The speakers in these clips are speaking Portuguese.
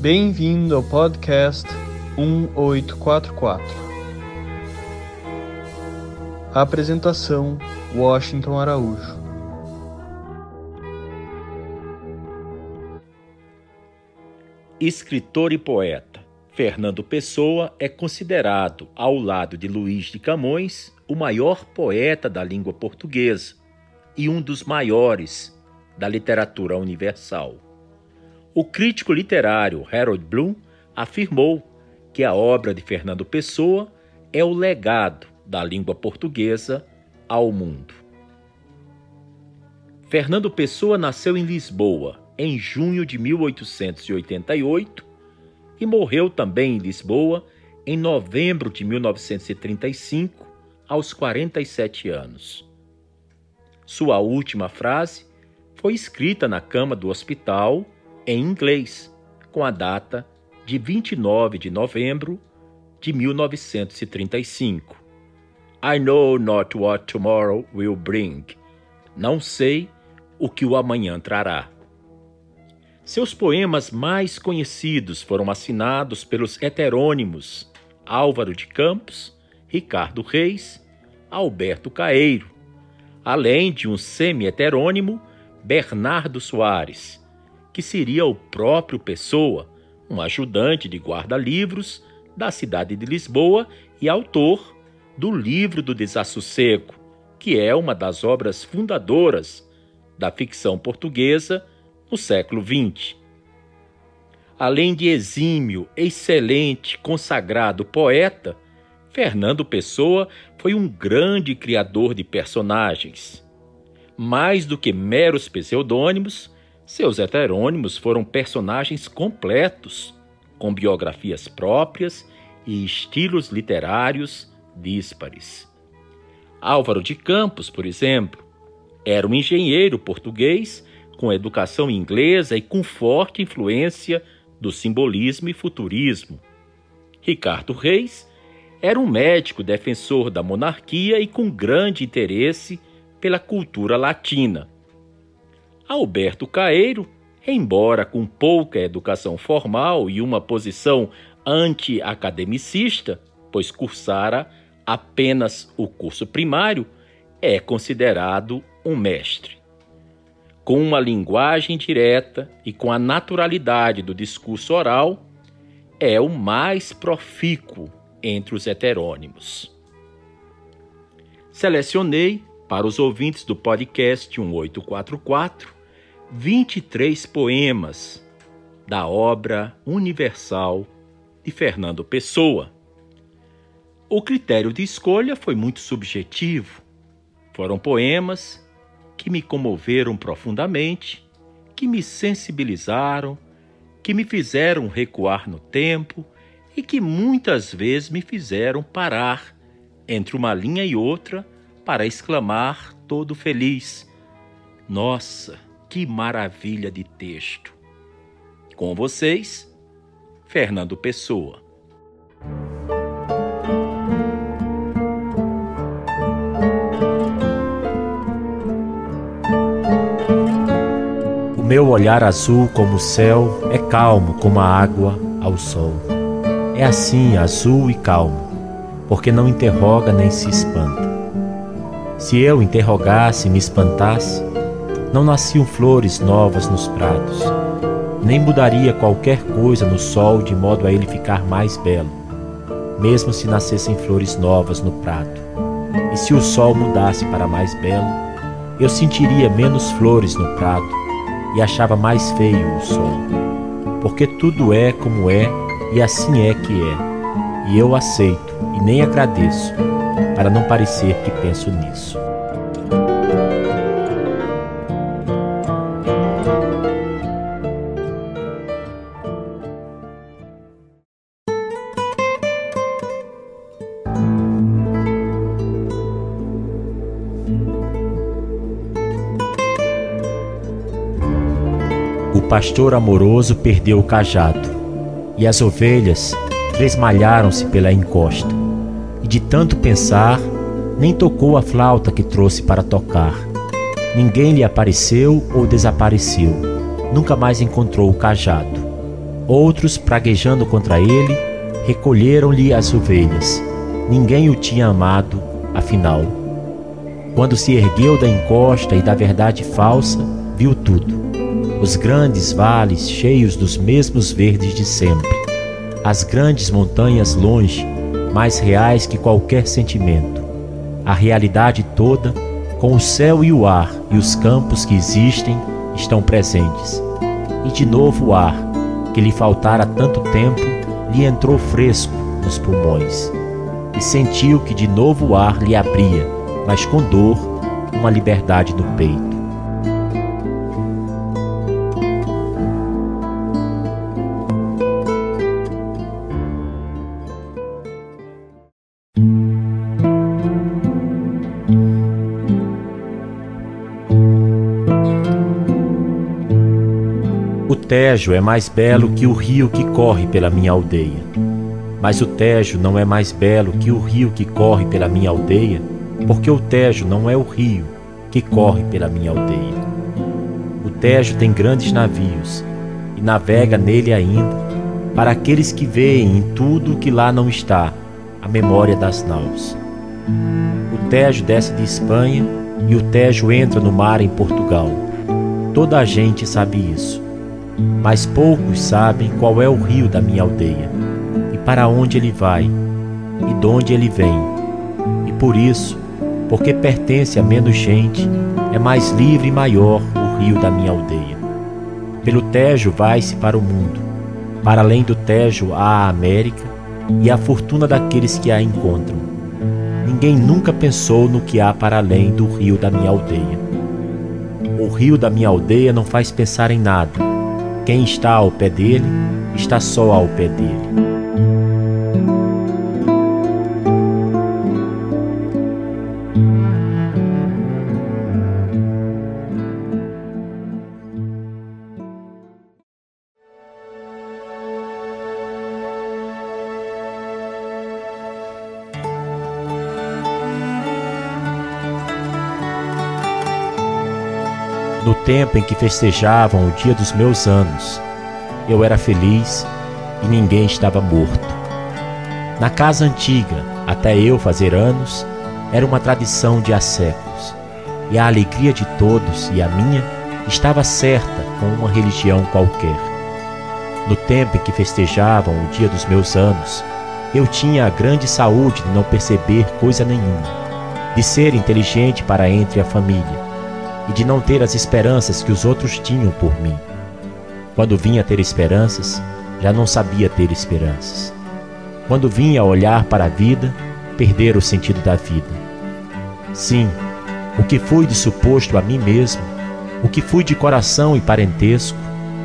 Bem-vindo ao podcast 1844. Apresentação: Washington Araújo. Escritor e poeta, Fernando Pessoa é considerado, ao lado de Luís de Camões, o maior poeta da língua portuguesa e um dos maiores da literatura universal. O crítico literário Harold Bloom afirmou que a obra de Fernando Pessoa é o legado da língua portuguesa ao mundo. Fernando Pessoa nasceu em Lisboa em junho de 1888 e morreu também em Lisboa em novembro de 1935, aos 47 anos. Sua última frase foi escrita na cama do hospital em inglês, com a data de 29 de novembro de 1935. I know not what tomorrow will bring. Não sei o que o amanhã trará. Seus poemas mais conhecidos foram assinados pelos heterônimos Álvaro de Campos, Ricardo Reis, Alberto Caeiro, além de um semi-heterônimo Bernardo Soares, que seria o próprio Pessoa, um ajudante de guarda-livros da cidade de Lisboa e autor do Livro do Desassossego, que é uma das obras fundadoras da ficção portuguesa no século XX. Além de exímio, excelente, consagrado poeta, Fernando Pessoa foi um grande criador de personagens. Mais do que meros pseudônimos, seus heterônimos foram personagens completos, com biografias próprias e estilos literários díspares. Álvaro de Campos, por exemplo, era um engenheiro português com educação inglesa e com forte influência do simbolismo e futurismo. Ricardo Reis era um médico defensor da monarquia e com grande interesse pela cultura latina. Alberto Caeiro, embora com pouca educação formal e uma posição anti-academicista, pois cursara apenas o curso primário, é considerado um mestre. Com uma linguagem direta e com a naturalidade do discurso oral, é o mais profícuo entre os heterônimos. Selecionei, para os ouvintes do podcast 1844, 23 poemas da obra universal de Fernando Pessoa. O critério de escolha foi muito subjetivo. Foram poemas que me comoveram profundamente, que me sensibilizaram, que me fizeram recuar no tempo e que muitas vezes me fizeram parar entre uma linha e outra para exclamar todo feliz: Nossa, que maravilha de texto! Com vocês, Fernando Pessoa. O meu olhar azul como o céu é calmo como a água ao sol. É assim, azul e calmo, porque não interroga nem se espanta. Se eu interrogasse e me espantasse, não nasciam flores novas nos prados, nem mudaria qualquer coisa no sol de modo a ele ficar mais belo, mesmo se nascessem flores novas no prato. E se o sol mudasse para mais belo, eu sentiria menos flores no prato e achava mais feio o sol. Porque tudo é como é e assim é que é, e eu aceito e nem agradeço, para não parecer que penso nisso. Pastor amoroso perdeu o cajado, e as ovelhas tresmalharam-se pela encosta, e de tanto pensar, nem tocou a flauta que trouxe para tocar. Ninguém lhe apareceu ou desapareceu, nunca mais encontrou o cajado. Outros, praguejando contra ele, recolheram-lhe as ovelhas. Ninguém o tinha amado, afinal. Quando se ergueu da encosta e da verdade falsa, viu tudo. Os grandes vales cheios dos mesmos verdes de sempre. As grandes montanhas longe, mais reais que qualquer sentimento. A realidade toda, com o céu e o ar e os campos que existem, estão presentes. E de novo o ar, que lhe faltara tanto tempo, lhe entrou fresco nos pulmões. E sentiu que de novo o ar lhe abria, mas com dor, uma liberdade no peito. Tejo é mais belo que o rio que corre pela minha aldeia. Mas o Tejo não é mais belo que o rio que corre pela minha aldeia, porque o Tejo não é o rio que corre pela minha aldeia. O Tejo tem grandes navios e navega nele ainda, para aqueles que veem em tudo o que lá não está, a memória das naus. O Tejo desce de Espanha e o Tejo entra no mar em Portugal. Toda a gente sabe isso mas poucos sabem qual é o rio da minha aldeia, e para onde ele vai, e de onde ele vem. E por isso, porque pertence a menos gente, é mais livre e maior o rio da minha aldeia. Pelo Tejo vai-se para o mundo, para além do Tejo há a América e a fortuna daqueles que a encontram. Ninguém nunca pensou no que há para além do rio da minha aldeia. O rio da minha aldeia não faz pensar em nada quem está ao pé dele, está só ao pé dele. Tempo em que festejavam o dia dos meus anos. Eu era feliz e ninguém estava morto. Na casa antiga, até eu fazer anos, era uma tradição de há séculos, e a alegria de todos e a minha estava certa com uma religião qualquer. No tempo em que festejavam o dia dos meus anos, eu tinha a grande saúde de não perceber coisa nenhuma, de ser inteligente para entre a família, e de não ter as esperanças que os outros tinham por mim. Quando vinha ter esperanças, já não sabia ter esperanças. Quando vinha olhar para a vida, perder o sentido da vida. Sim, o que fui de suposto a mim mesmo, o que fui de coração e parentesco,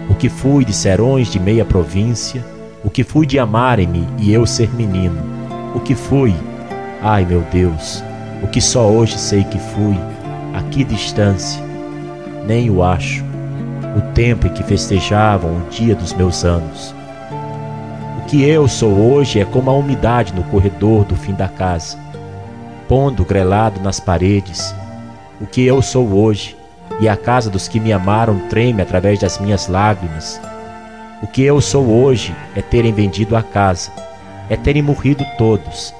o que fui de serões de meia província, o que fui de amarem-me e eu ser menino, o que fui, ai meu Deus, o que só hoje sei que fui, a que distância? Nem o acho. O tempo em que festejavam o dia dos meus anos. O que eu sou hoje é como a umidade no corredor do fim da casa, pondo grelado nas paredes. O que eu sou hoje, e a casa dos que me amaram treme através das minhas lágrimas. O que eu sou hoje é terem vendido a casa, é terem morrido todos,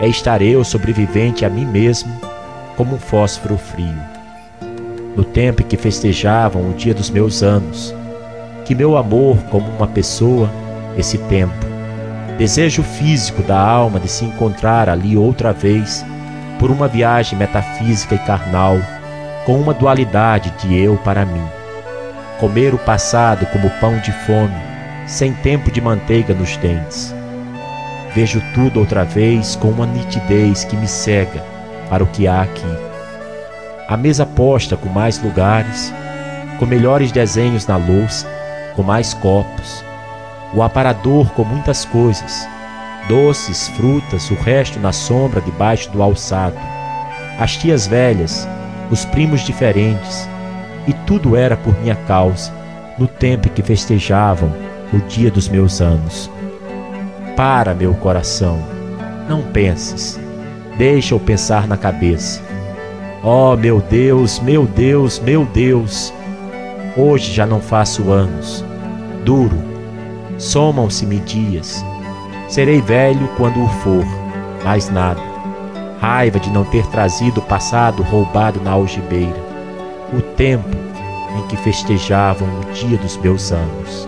é estar eu sobrevivente a mim mesmo como um fósforo frio. No tempo em que festejavam o dia dos meus anos, que meu amor como uma pessoa, esse tempo, desejo físico da alma de se encontrar ali outra vez, por uma viagem metafísica e carnal, com uma dualidade de eu para mim. Comer o passado como pão de fome, sem tempo de manteiga nos dentes. Vejo tudo outra vez com uma nitidez que me cega para o que há aqui. A mesa posta com mais lugares, com melhores desenhos na louça, com mais copos. O aparador com muitas coisas, doces, frutas, o resto na sombra debaixo do alçado. As tias velhas, os primos diferentes, e tudo era por minha causa, no tempo em que festejavam o dia dos meus anos. Para, meu coração, não penses Deixa-o pensar na cabeça. Oh, meu Deus, meu Deus, meu Deus! Hoje já não faço anos. Duro, Somam-se-me dias. Serei velho quando o for, mais nada. Raiva de não ter trazido o passado roubado na algibeira. O tempo em que festejavam o dia dos meus anos.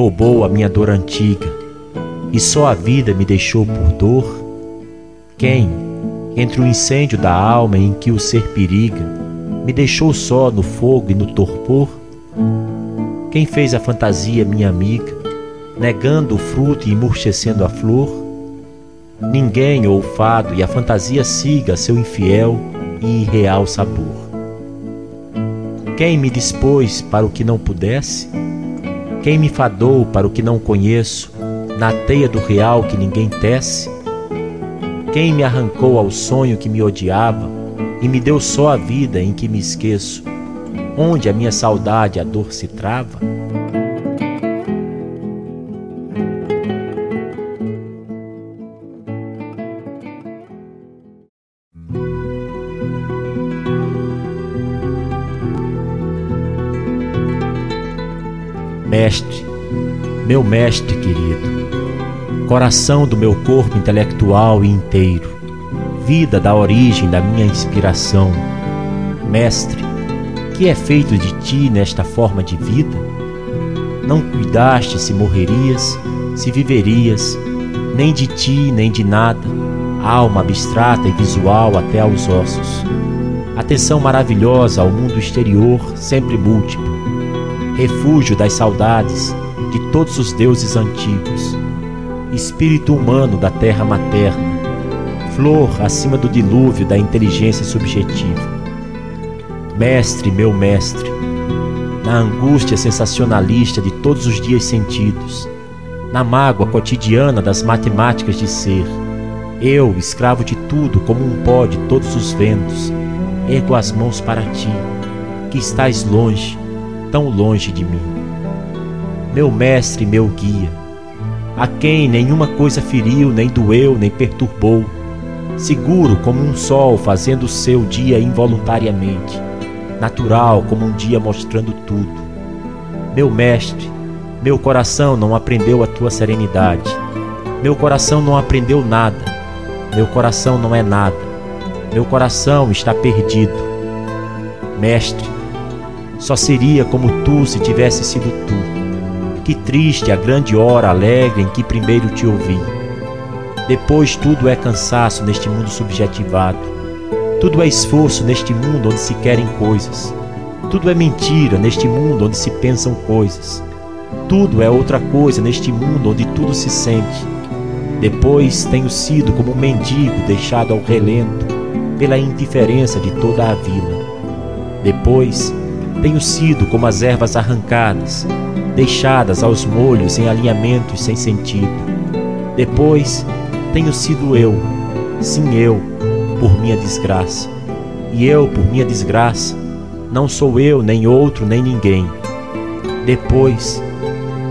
Roubou a minha dor antiga e só a vida me deixou por dor? Quem, entre o incêndio da alma em que o ser periga, me deixou só no fogo e no torpor? Quem fez a fantasia minha amiga, negando o fruto e emurchecendo a flor? Ninguém ou fado e a fantasia siga seu infiel e irreal sabor. Quem me dispôs para o que não pudesse? Quem me fadou para o que não conheço, na teia do real que ninguém tece? Quem me arrancou ao sonho que me odiava e me deu só a vida em que me esqueço, onde a minha saudade a dor se trava? Mestre, meu mestre querido, coração do meu corpo intelectual e inteiro, vida da origem da minha inspiração, mestre, que é feito de ti nesta forma de vida? Não cuidaste se morrerias, se viverias, nem de ti, nem de nada, alma abstrata e visual até aos ossos. Atenção maravilhosa ao mundo exterior, sempre múltiplo refúgio das saudades de todos os deuses antigos, espírito humano da terra materna, flor acima do dilúvio da inteligência subjetiva. Mestre, meu mestre, na angústia sensacionalista de todos os dias sentidos, na mágoa cotidiana das matemáticas de ser, eu, escravo de tudo, como um pó de todos os ventos, ergo as mãos para ti, que estás longe, tão longe de mim. Meu mestre, meu guia, a quem nenhuma coisa feriu, nem doeu, nem perturbou, seguro como um sol fazendo o seu dia involuntariamente, natural como um dia mostrando tudo. Meu mestre, meu coração não aprendeu a tua serenidade. Meu coração não aprendeu nada. Meu coração não é nada. Meu coração está perdido. Mestre, só seria como tu se tivesse sido tu. Que triste a grande hora alegre em que primeiro te ouvi. Depois tudo é cansaço neste mundo subjetivado. Tudo é esforço neste mundo onde se querem coisas. Tudo é mentira neste mundo onde se pensam coisas. Tudo é outra coisa neste mundo onde tudo se sente. Depois tenho sido como um mendigo deixado ao relento pela indiferença de toda a vila. Depois tenho sido como as ervas arrancadas, deixadas aos molhos em alinhamentos sem sentido. Depois, tenho sido eu, sim eu, por minha desgraça. E eu, por minha desgraça, não sou eu, nem outro, nem ninguém. Depois,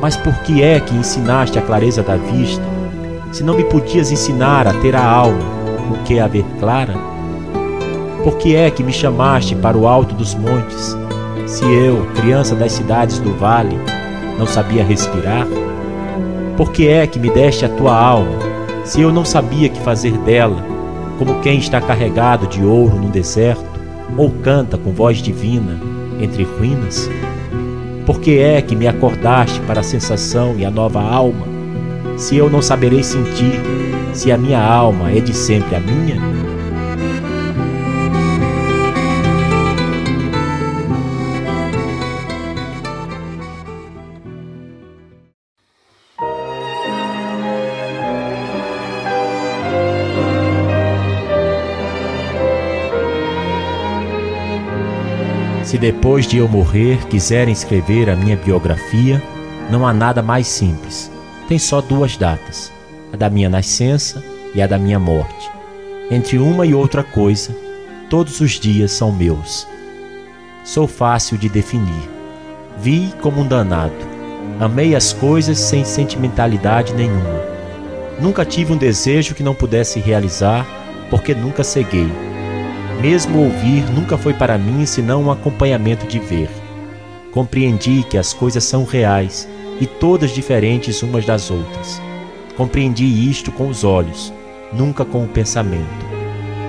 mas por que é que ensinaste a clareza da vista, se não me podias ensinar a ter a alma, o que é a ver clara? Por que é que me chamaste para o alto dos montes, se eu, criança das cidades do vale, não sabia respirar? Por que é que me deste a tua alma, se eu não sabia que fazer dela, como quem está carregado de ouro no deserto, ou canta com voz divina entre ruínas? Por que é que me acordaste para a sensação e a nova alma, se eu não saberei sentir, se a minha alma é de sempre a minha? Se depois de eu morrer quiserem escrever a minha biografia, não há nada mais simples. Tem só duas datas: a da minha nascença e a da minha morte. Entre uma e outra coisa, todos os dias são meus. Sou fácil de definir. Vi como um danado. Amei as coisas sem sentimentalidade nenhuma. Nunca tive um desejo que não pudesse realizar, porque nunca ceguei. Mesmo ouvir nunca foi para mim senão um acompanhamento de ver. Compreendi que as coisas são reais e todas diferentes umas das outras. Compreendi isto com os olhos, nunca com o pensamento.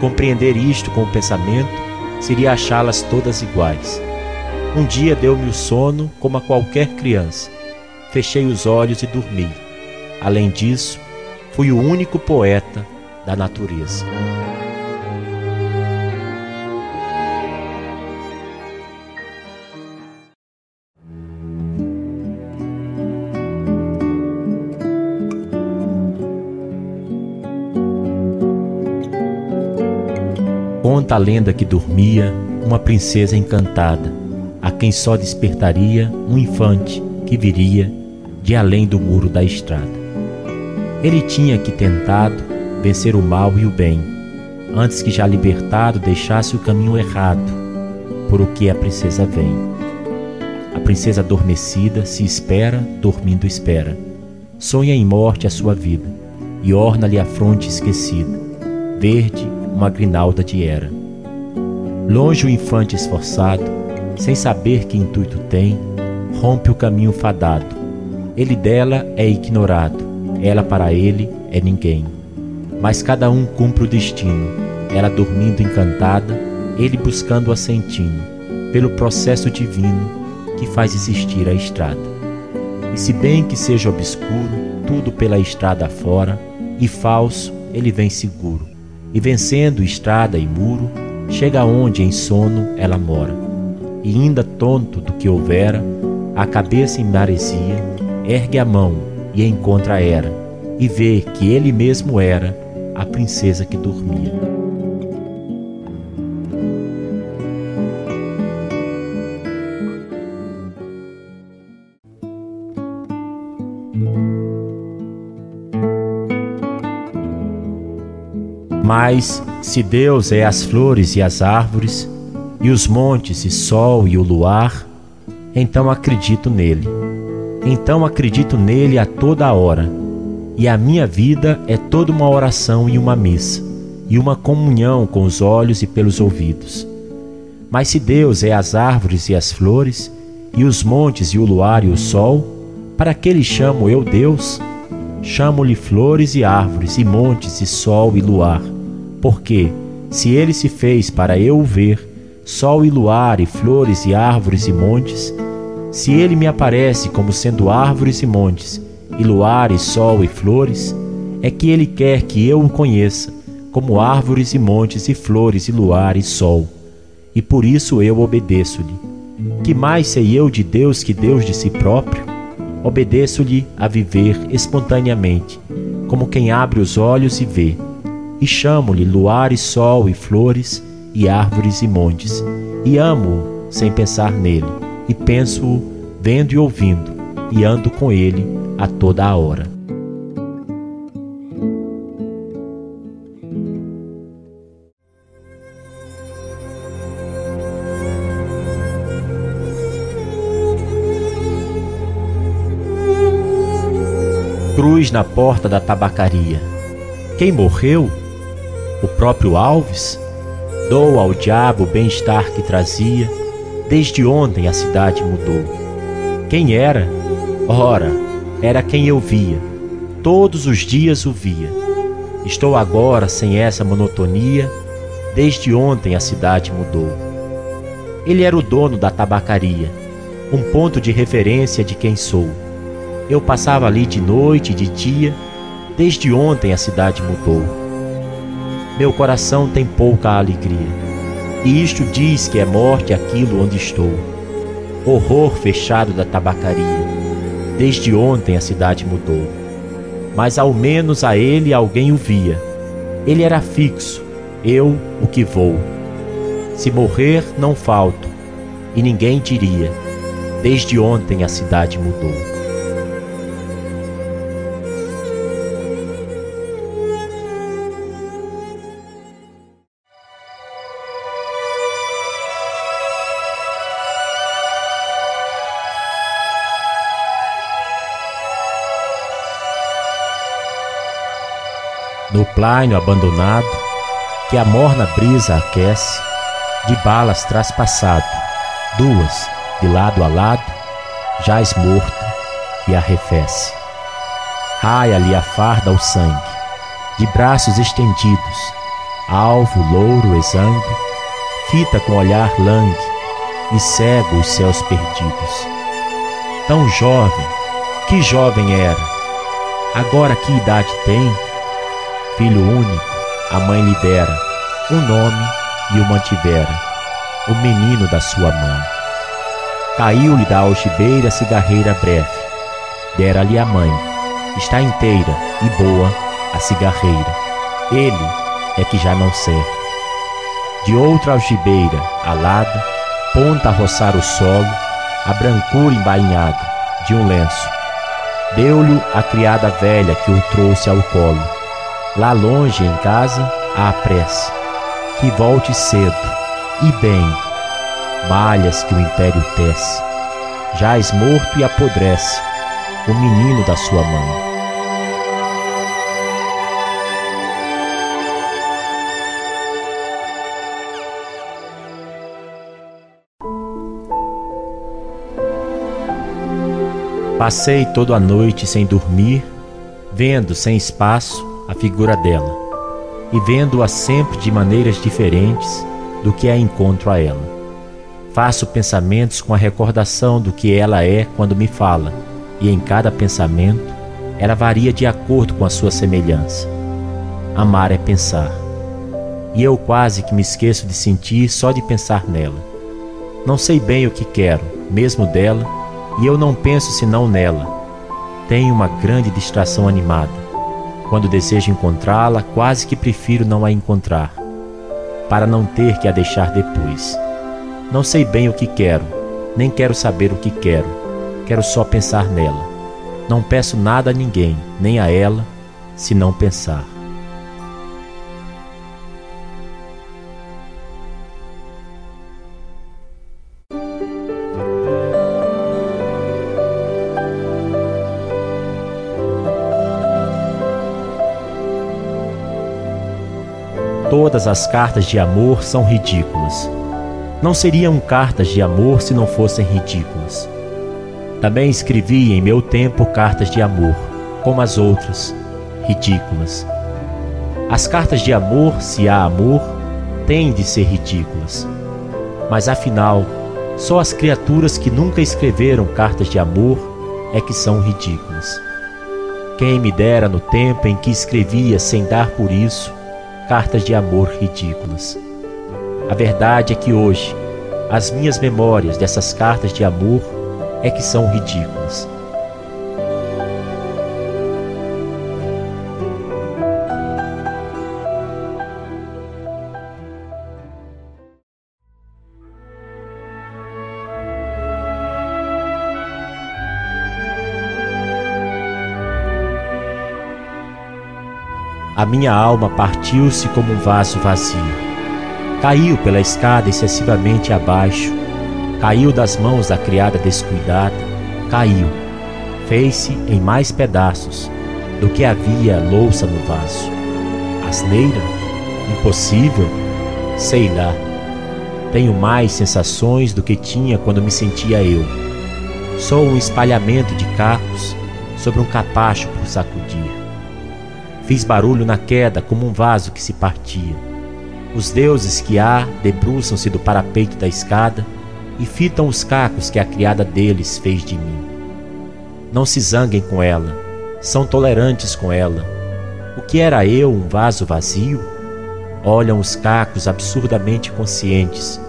Compreender isto com o pensamento seria achá-las todas iguais. Um dia deu-me o sono como a qualquer criança. Fechei os olhos e dormi. Além disso, fui o único poeta da natureza. Conta a lenda que dormia uma princesa encantada, a quem só despertaria um infante que viria de além do muro da estrada. Ele tinha que tentado vencer o mal e o bem, antes que já libertado deixasse o caminho errado, por o que a princesa vem. A princesa adormecida se espera, dormindo espera. Sonha em morte a sua vida, e orna-lhe a fronte esquecida, verde uma grinalda de era. Longe o infante esforçado, sem saber que intuito tem, rompe o caminho fadado. Ele dela é ignorado, ela para ele é ninguém. Mas cada um cumpre o destino, ela dormindo encantada, ele buscando assentino, pelo processo divino que faz existir a estrada. E se bem que seja obscuro, tudo pela estrada fora, e falso, ele vem seguro e vencendo estrada e muro, chega onde em sono ela mora. E ainda tonto do que houvera, a cabeça em maresia, ergue a mão e encontra a Era, e vê que ele mesmo era a princesa que dormia. Mas se Deus é as flores e as árvores, e os montes e sol e o luar, então acredito nele. Então acredito nele a toda hora. E a minha vida é toda uma oração e uma missa, e uma comunhão com os olhos e pelos ouvidos. Mas se Deus é as árvores e as flores, e os montes e o luar e o sol, para que lhe chamo eu Deus? Chamo-lhe flores e árvores, e montes, e sol e luar. Porque, se ele se fez para eu o ver, sol e luar, e flores e árvores e montes, se ele me aparece como sendo árvores e montes, e luar e sol e flores, é que ele quer que eu o conheça como árvores e montes e flores e luar e sol. E por isso eu obedeço-lhe. Que mais sei eu de Deus que Deus de si próprio? Obedeço-lhe a viver espontaneamente, como quem abre os olhos e vê. E chamo-lhe luar e sol e flores e árvores e montes, e amo sem pensar nele, e penso-o vendo e ouvindo, e ando com ele a toda a hora. Cruz na porta da tabacaria. Quem morreu? O próprio Alves? Dou ao diabo o bem-estar que trazia. Desde ontem a cidade mudou. Quem era? Ora, era quem eu via. Todos os dias o via. Estou agora sem essa monotonia. Desde ontem a cidade mudou. Ele era o dono da tabacaria, um ponto de referência de quem sou. Eu passava ali de noite e de dia, desde ontem a cidade mudou. Meu coração tem pouca alegria, e isto diz que é morte aquilo onde estou. Horror fechado da tabacaria, desde ontem a cidade mudou. Mas ao menos a ele alguém o via. Ele era fixo, eu o que vou. Se morrer, não falto, e ninguém diria: desde ontem a cidade mudou. Plaino abandonado, que a morna brisa aquece, de balas traspassado, duas, de lado a lado, jaz morto e arrefece. Raia-lhe a farda ao sangue, de braços estendidos, alvo louro exangue, fita com olhar langue e cego os céus perdidos. Tão jovem, que jovem era, agora que idade tem? Filho único, a mãe lhe dera um nome e o mantivera, o menino da sua mãe. Caiu-lhe da algibeira cigarreira breve, dera-lhe a mãe, está inteira e boa a cigarreira. Ele é que já não serve. De outra algibeira, alada, ponta a roçar o solo, a brancura embainhada de um lenço. Deu-lhe a criada velha que o trouxe ao colo. Lá longe em casa, a prece, que volte cedo e bem, malhas que o império tece. Jaz morto e apodrece o menino da sua mãe. Passei toda a noite sem dormir, vendo sem espaço a figura dela, e vendo-a sempre de maneiras diferentes do que a encontro a ela. Faço pensamentos com a recordação do que ela é quando me fala, e em cada pensamento ela varia de acordo com a sua semelhança. Amar é pensar, e eu quase que me esqueço de sentir só de pensar nela. Não sei bem o que quero, mesmo dela e eu não penso senão nela. Tenho uma grande distração animada. Quando desejo encontrá-la, quase que prefiro não a encontrar, para não ter que a deixar depois. Não sei bem o que quero, nem quero saber o que quero, quero só pensar nela. Não peço nada a ninguém, nem a ela, se não pensar. Todas as cartas de amor são ridículas. Não seriam cartas de amor se não fossem ridículas. Também escrevi em meu tempo cartas de amor, como as outras, ridículas. As cartas de amor, se há amor, têm de ser ridículas. Mas afinal, só as criaturas que nunca escreveram cartas de amor é que são ridículas. Quem me dera no tempo em que escrevia sem dar por isso cartas de amor ridículas. A verdade é que hoje, as minhas memórias dessas cartas de amor é que são ridículas. A minha alma partiu-se como um vaso vazio. Caiu pela escada excessivamente abaixo, caiu das mãos da criada descuidada, caiu, fez-se em mais pedaços do que havia louça no vaso. Asneira? Impossível? Sei lá. Tenho mais sensações do que tinha quando me sentia eu. Sou um espalhamento de cacos sobre um capacho por sacudir. Fiz barulho na queda como um vaso que se partia. Os deuses que há debruçam-se do parapeito da escada e fitam os cacos que a criada deles fez de mim. Não se zanguem com ela, são tolerantes com ela. O que era eu, um vaso vazio? Olham os cacos absurdamente conscientes,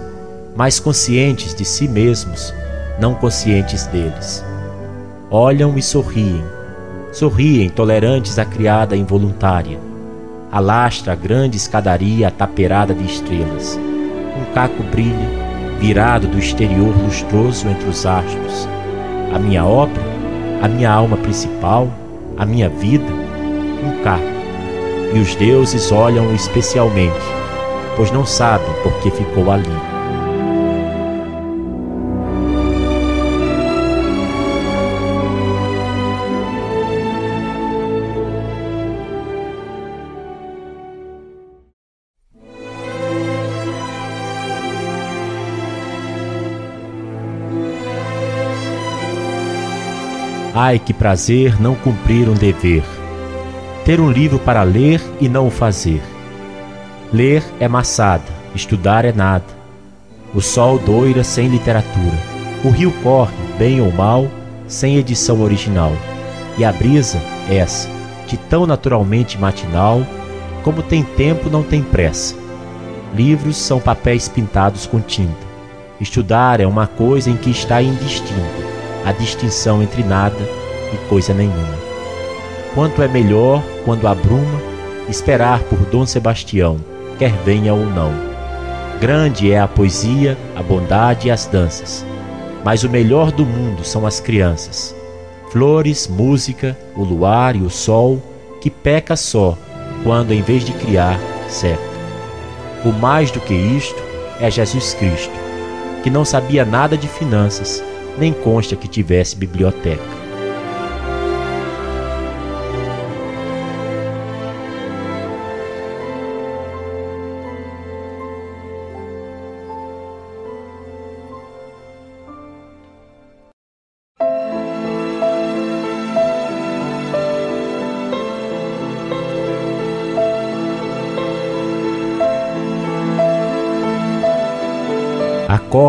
mas conscientes de si mesmos, não conscientes deles. Olham e sorriem Sorriem, tolerantes à criada involuntária. Alastra a grande escadaria taperada de estrelas. Um caco brilha, virado do exterior lustroso entre os astros. A minha obra, a minha alma principal, a minha vida, um caco. E os deuses olham especialmente, pois não sabem por que ficou ali. Ai, que prazer não cumprir um dever. Ter um livro para ler e não o fazer. Ler é maçada, estudar é nada. O sol doira sem literatura. O rio corre, bem ou mal, sem edição original. E a brisa, essa, de tão naturalmente matinal, como tem tempo não tem pressa. Livros são papéis pintados com tinta. Estudar é uma coisa em que está indistinto a distinção entre nada e coisa nenhuma. Quanto é melhor, quando a bruma, esperar por Dom Sebastião, quer venha ou não. Grande é a poesia, a bondade e as danças, mas o melhor do mundo são as crianças. Flores, música, o luar e o sol, que peca só quando, em vez de criar, seca. O mais do que isto é Jesus Cristo, que não sabia nada de finanças, nem consta que tivesse biblioteca.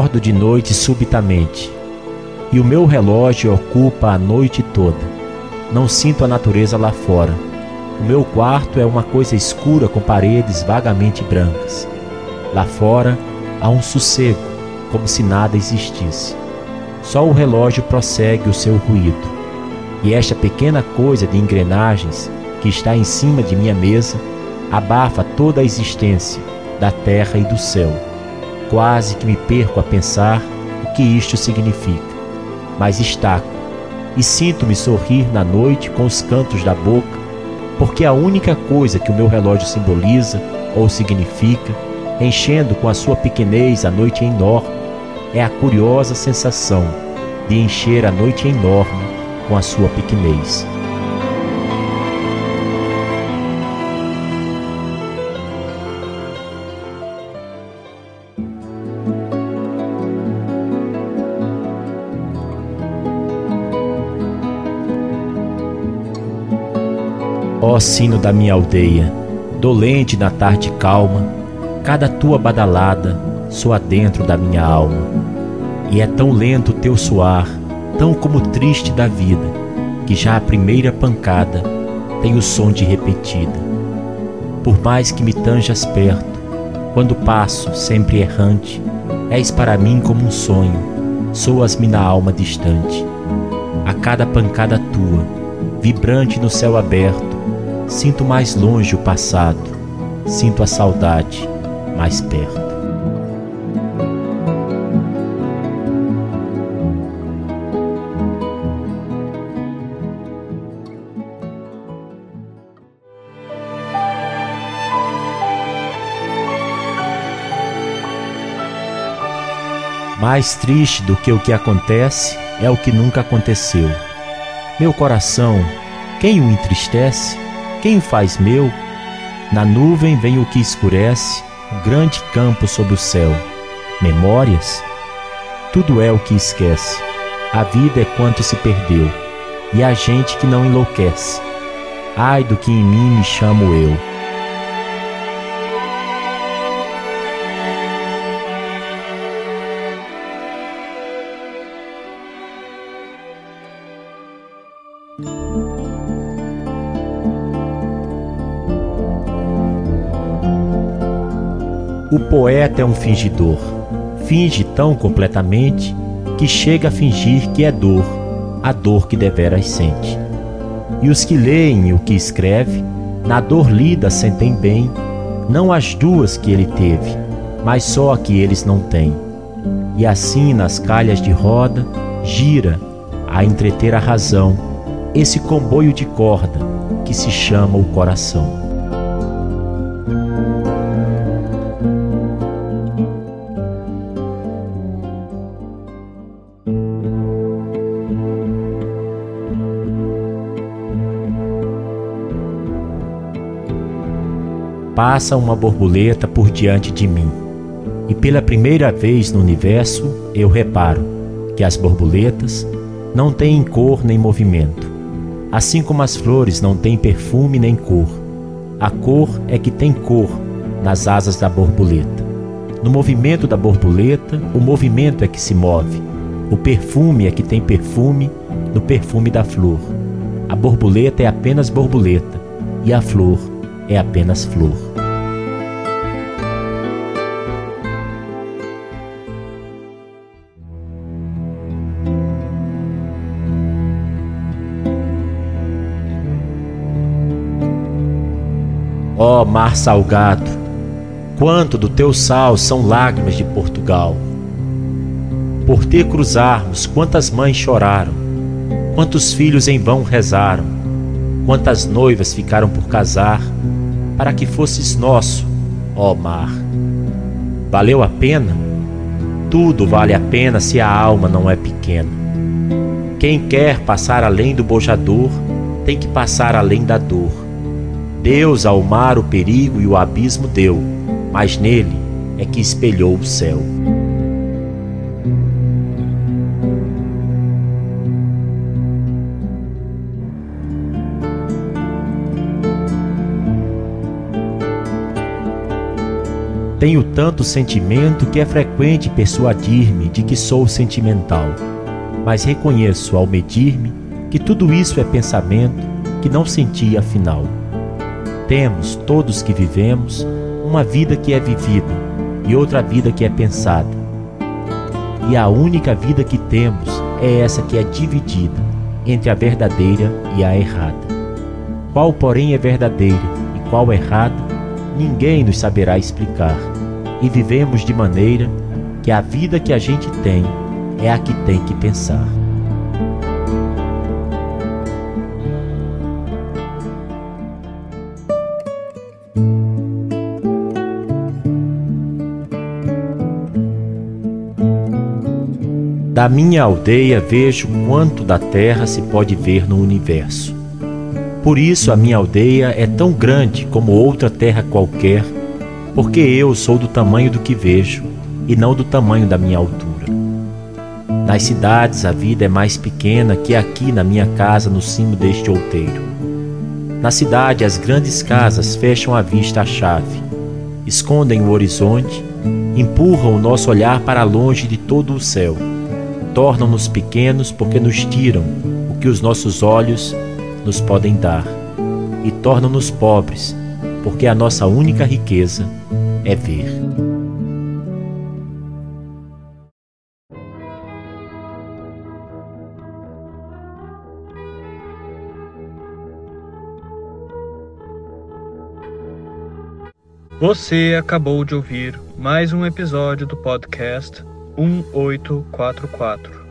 Acordo de noite subitamente, e o meu relógio ocupa a noite toda. Não sinto a natureza lá fora. O meu quarto é uma coisa escura com paredes vagamente brancas. Lá fora há um sossego, como se nada existisse. Só o relógio prossegue o seu ruído. E esta pequena coisa de engrenagens que está em cima de minha mesa abafa toda a existência da terra e do céu Quase que me perco a pensar o que isto significa, mas estaco e sinto-me sorrir na noite com os cantos da boca, porque a única coisa que o meu relógio simboliza ou significa, enchendo com a sua pequenez a noite enorme, é a curiosa sensação de encher a noite enorme com a sua pequenez. Sino da minha aldeia, dolente na tarde calma, cada tua badalada soa dentro da minha alma. E é tão lento o teu soar, tão como triste da vida, que já a primeira pancada tem o som de repetida. Por mais que me tanjas perto, quando passo, sempre errante, és para mim como um sonho, soas-me na alma distante. A cada pancada tua, vibrante no céu aberto, Sinto mais longe o passado, sinto a saudade mais perto. Mais triste do que o que acontece é o que nunca aconteceu. Meu coração, quem o entristece? Quem faz meu? Na nuvem vem o que escurece, o grande campo sob o céu. Memórias? Tudo é o que esquece. A vida é quanto se perdeu, e a gente que não enlouquece. Ai do que em mim me chamo eu. O poeta é um fingidor. Finge tão completamente que chega a fingir que é dor, a dor que deveras sente. E os que leem o que escreve, na dor lida sentem bem, não as duas que ele teve, mas só a que eles não têm. E assim nas calhas de roda, gira, a entreter a razão, esse comboio de corda que se chama o coração. Passa uma borboleta por diante de mim. E pela primeira vez no universo eu reparo que as borboletas não têm cor nem movimento. Assim como as flores não têm perfume nem cor. A cor é que tem cor nas asas da borboleta. No movimento da borboleta, o movimento é que se move. O perfume é que tem perfume no perfume da flor. A borboleta é apenas borboleta e a flor é apenas flor. Ó mar salgado, quanto do teu sal são lágrimas de Portugal. Por te cruzarmos, quantas mães choraram, quantos filhos em vão rezaram, quantas noivas ficaram por casar, para que fosses nosso, ó mar. Valeu a pena? Tudo vale a pena se a alma não é pequena. Quem quer passar além do bojador tem que passar além da dor. Deus ao mar o perigo e o abismo deu, mas nele é que espelhou o céu. Tenho tanto sentimento que é frequente persuadir-me de que sou sentimental, mas reconheço ao medir-me que tudo isso é pensamento que não senti afinal. Temos, todos que vivemos, uma vida que é vivida e outra vida que é pensada. E a única vida que temos é essa que é dividida entre a verdadeira e a errada. Qual, porém, é verdadeira e qual errada, ninguém nos saberá explicar e vivemos de maneira que a vida que a gente tem é a que tem que pensar. Da minha aldeia vejo quanto da terra se pode ver no universo. Por isso a minha aldeia é tão grande como outra terra qualquer porque eu sou do tamanho do que vejo e não do tamanho da minha altura. Nas cidades a vida é mais pequena que aqui na minha casa no cimo deste outeiro. Na cidade as grandes casas fecham a vista à chave, escondem o horizonte, empurram o nosso olhar para longe de todo o céu, tornam-nos pequenos porque nos tiram o que os nossos olhos nos podem dar e tornam-nos pobres porque a nossa única riqueza é ver. Você acabou de ouvir mais um episódio do podcast 1844.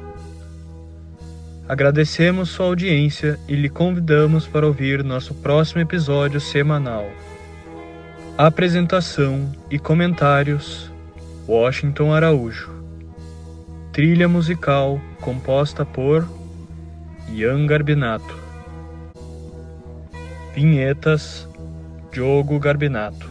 Agradecemos sua audiência e lhe convidamos para ouvir nosso próximo episódio semanal. Apresentação e comentários: Washington Araújo. Trilha musical composta por Ian Garbinato. Vinhetas: Diogo Garbinato.